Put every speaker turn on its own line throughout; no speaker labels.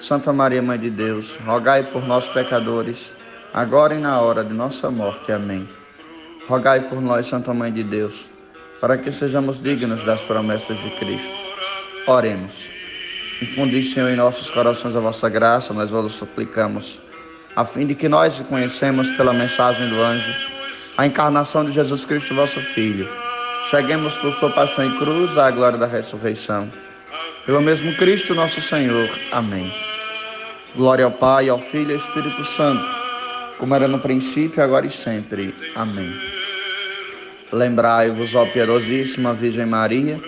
Santa Maria, Mãe de Deus, rogai por nós, pecadores, agora e na hora de nossa morte. Amém. Rogai por nós, Santa Mãe de Deus, para que sejamos dignos das promessas de Cristo. Oremos. Infundi, Senhor, em nossos corações a vossa graça, nós vos suplicamos, a fim de que nós conhecemos pela mensagem do anjo a encarnação de Jesus Cristo, vosso Filho. Cheguemos por sua paixão e cruz à glória da ressurreição. Pelo mesmo Cristo nosso Senhor. Amém. Glória ao Pai, ao Filho e ao Espírito Santo, como era no princípio, agora e sempre. Amém. Lembrai-vos, ó piedosíssima Virgem Maria,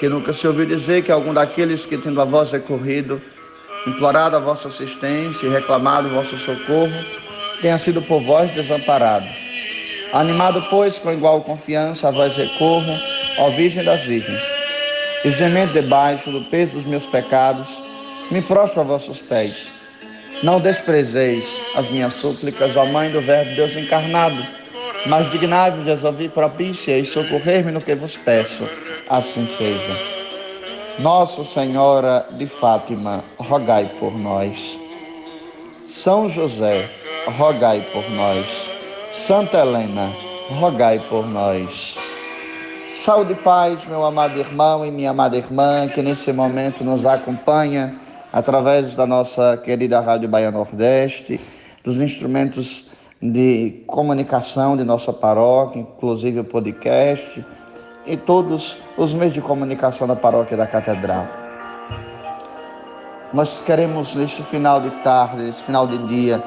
que nunca se ouviu dizer que algum daqueles que, tendo a vós recorrido, implorado a vossa assistência e reclamado o vosso socorro, tenha sido por vós desamparado. Animado, pois, com igual confiança, a vós recorro, ó Virgem das Virgens, e debaixo do peso dos meus pecados, me prostro a vossos pés. Não desprezeis as minhas súplicas, ó Mãe do Verbo Deus encarnado, mas dignai-vos de ouvir propícia e socorrer-me no que vos peço. Assim seja. Nossa Senhora de Fátima, rogai por nós. São José, rogai por nós. Santa Helena, rogai por nós. Saúde e paz, meu amado irmão e minha amada irmã, que nesse momento nos acompanha através da nossa querida Rádio Bahia Nordeste, dos instrumentos de comunicação de nossa paróquia, inclusive o podcast, e todos os meios de comunicação da paróquia da Catedral. Nós queremos, neste final de tarde, neste final de dia,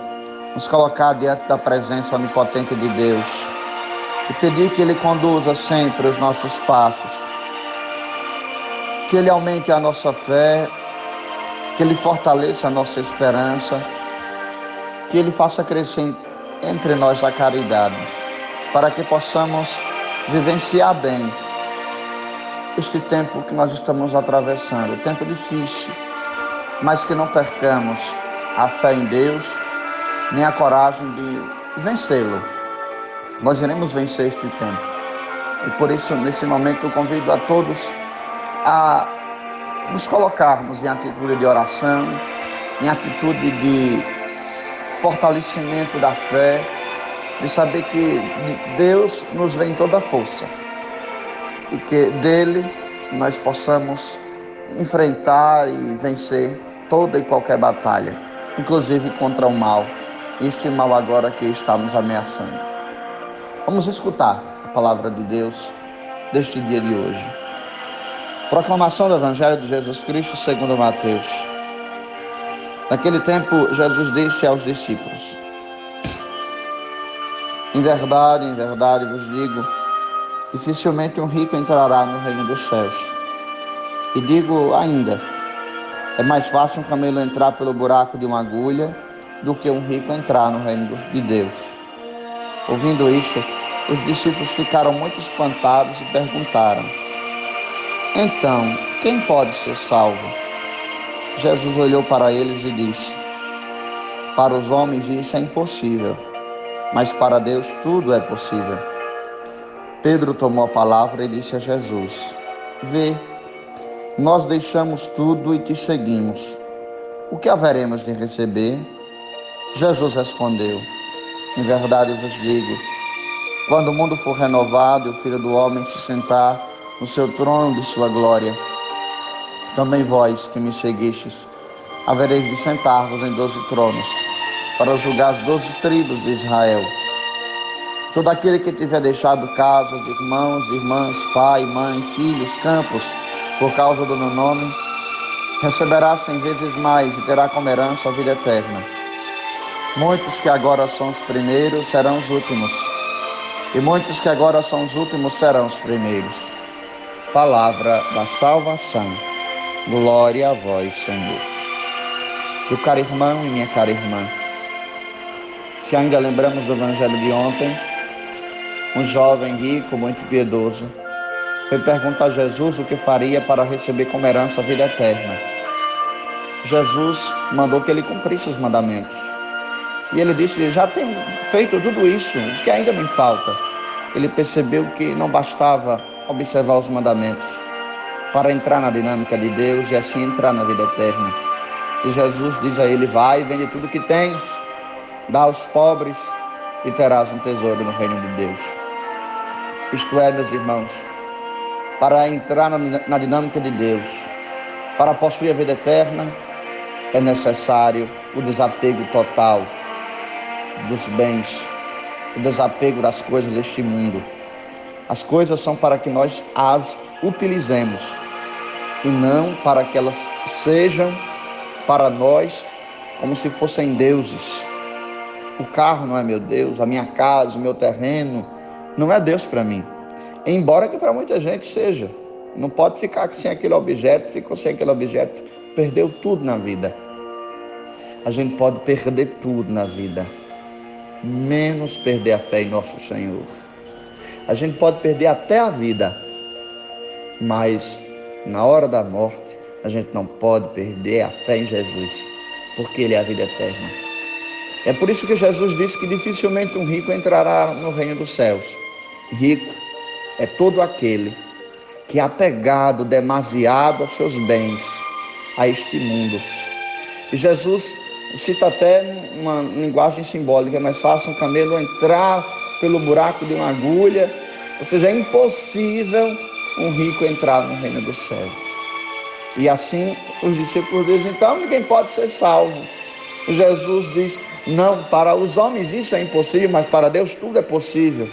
nos colocar diante da presença onipotente de Deus e pedir que Ele conduza sempre os nossos passos, que Ele aumente a nossa fé que Ele fortaleça a nossa esperança, que Ele faça crescer entre nós a caridade, para que possamos vivenciar bem este tempo que nós estamos atravessando, tempo difícil, mas que não percamos a fé em Deus, nem a coragem de vencê-lo. Nós iremos vencer este tempo. E por isso, nesse momento, eu convido a todos a nos colocarmos em atitude de oração, em atitude de fortalecimento da fé, de saber que Deus nos vem toda força e que dele nós possamos enfrentar e vencer toda e qualquer batalha, inclusive contra o mal, este mal agora que está nos ameaçando. Vamos escutar a palavra de Deus deste dia de hoje. Proclamação do Evangelho de Jesus Cristo segundo Mateus. Naquele tempo, Jesus disse aos discípulos: Em verdade, em verdade vos digo, dificilmente um rico entrará no reino dos céus. E digo ainda, é mais fácil um camelo entrar pelo buraco de uma agulha do que um rico entrar no reino de Deus. Ouvindo isso, os discípulos ficaram muito espantados e perguntaram: então, quem pode ser salvo? Jesus olhou para eles e disse: Para os homens isso é impossível, mas para Deus tudo é possível. Pedro tomou a palavra e disse a Jesus: Vê, nós deixamos tudo e te seguimos. O que haveremos de receber? Jesus respondeu: Em verdade vos digo, quando o mundo for renovado e o Filho do Homem se sentar no seu trono de sua glória. Também vós que me seguistes, havereis de sentar-vos em doze tronos, para julgar as doze tribos de Israel. Todo aquele que tiver deixado casas, irmãos, irmãs, pai, mãe, filhos, campos, por causa do meu nome, receberá cem vezes mais e terá como herança a vida eterna. Muitos que agora são os primeiros serão os últimos, e muitos que agora são os últimos serão os primeiros. Palavra da salvação. Glória a vós, Senhor. Meu caro irmão e minha cara irmã, se ainda lembramos do evangelho de ontem, um jovem rico, muito piedoso, foi perguntar a Jesus o que faria para receber como herança a vida eterna. Jesus mandou que ele cumprisse os mandamentos. E ele disse: Já tenho feito tudo isso, o que ainda me falta? Ele percebeu que não bastava observar os mandamentos para entrar na dinâmica de Deus e assim entrar na vida eterna. E Jesus diz a ele: Vai, vende tudo que tens, dá aos pobres e terás um tesouro no reino de Deus. Isto é, meus irmãos, para entrar na, na dinâmica de Deus, para possuir a vida eterna, é necessário o desapego total dos bens, o desapego das coisas deste mundo. As coisas são para que nós as utilizemos e não para que elas sejam para nós como se fossem deuses. O carro não é meu Deus, a minha casa, o meu terreno, não é Deus para mim. Embora que para muita gente seja. Não pode ficar sem aquele objeto, ficou sem aquele objeto, perdeu tudo na vida. A gente pode perder tudo na vida, menos perder a fé em nosso Senhor. A gente pode perder até a vida, mas na hora da morte, a gente não pode perder a fé em Jesus, porque Ele é a vida eterna. É por isso que Jesus disse que dificilmente um rico entrará no reino dos céus. Rico é todo aquele que é apegado demasiado aos seus bens, a este mundo. E Jesus cita até uma linguagem simbólica, mas faça um camelo entrar pelo buraco de uma agulha, ou seja, é impossível um rico entrar no reino dos céus. E assim os discípulos dizem, então ninguém pode ser salvo. Jesus diz, não, para os homens isso é impossível, mas para Deus tudo é possível.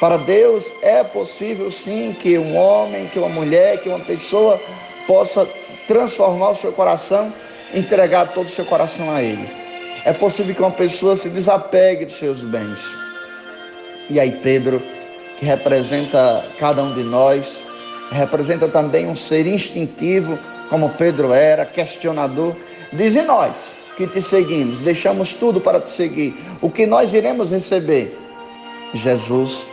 Para Deus é possível sim que um homem, que uma mulher, que uma pessoa possa transformar o seu coração, entregar todo o seu coração a Ele. É possível que uma pessoa se desapegue dos seus bens. E aí Pedro, que representa cada um de nós, representa também um ser instintivo, como Pedro era, questionador, diz em nós que te seguimos, deixamos tudo para te seguir. O que nós iremos receber? Jesus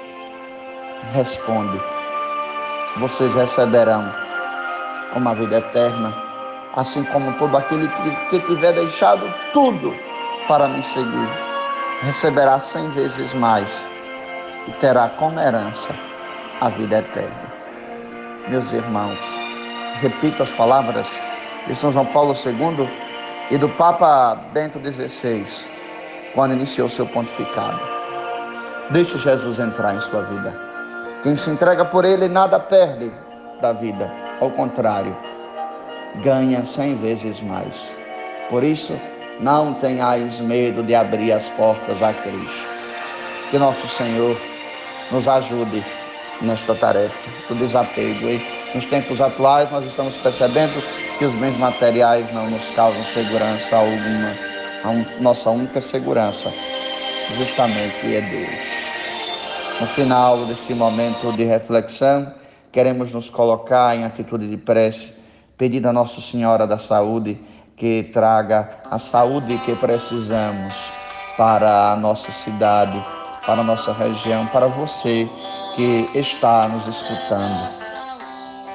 responde: Vocês receberão como a vida eterna, assim como todo aquele que, que tiver deixado tudo para me seguir, receberá cem vezes mais e terá como herança a vida eterna. Meus irmãos, repito as palavras de São João Paulo II e do Papa Bento XVI, quando iniciou seu pontificado. Deixe Jesus entrar em sua vida. Quem se entrega por ele nada perde da vida, ao contrário, ganha cem vezes mais. Por isso, não tenhais medo de abrir as portas a Cristo. Que nosso Senhor nos ajude nesta tarefa do desapego. E nos tempos atuais, nós estamos percebendo que os bens materiais não nos causam segurança alguma. A nossa única segurança, justamente, é Deus. No final desse momento de reflexão, queremos nos colocar em atitude de prece, pedindo a Nossa Senhora da Saúde que traga a saúde que precisamos para a nossa cidade, para a nossa região, para você que está nos escutando.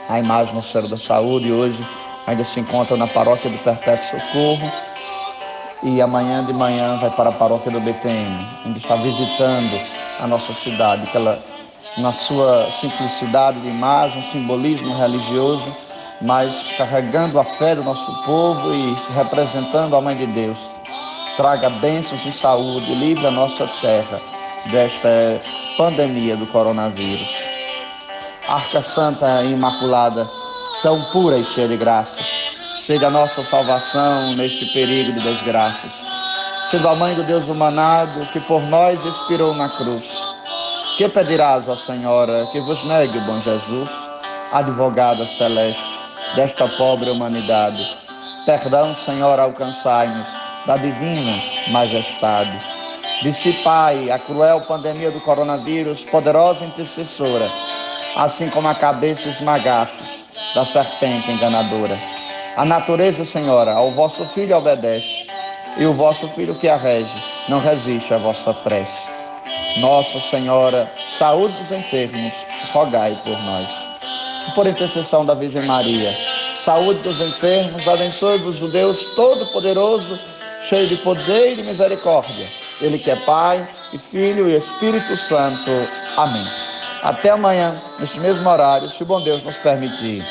A imagem do Senhor da Saúde hoje ainda se encontra na paróquia do Perpétuo Socorro. E amanhã de manhã vai para a paróquia do BTM, onde está visitando a nossa cidade, que ela, na sua simplicidade de imagem, simbolismo religioso, mas carregando a fé do nosso povo e representando a Mãe de Deus, traga bênçãos e saúde, livre a nossa terra desta pandemia do coronavírus. Arca Santa e Imaculada, tão pura e cheia de graça, seja a nossa salvação neste perigo de desgraças. sendo a mãe do Deus humanado, que por nós expirou na cruz. Que pedirás, ó Senhora, que vos negue o bom Jesus, advogada celeste desta pobre humanidade? Perdão, Senhora, alcançai-nos da divina majestade. Dissipai a cruel pandemia do coronavírus, poderosa intercessora, assim como a cabeça esmagastes da serpente enganadora. A natureza, Senhora, ao vosso filho obedece, e o vosso filho que a rege não resiste à vossa prece. Nossa Senhora, saúde dos enfermos, rogai por nós. Por intercessão da Virgem Maria, saúde dos enfermos, abençoe-vos o Deus Todo-Poderoso, cheio de poder e de misericórdia. Ele que é Pai e Filho e Espírito Santo. Amém. Até amanhã, neste mesmo horário, se o bom Deus nos permitir.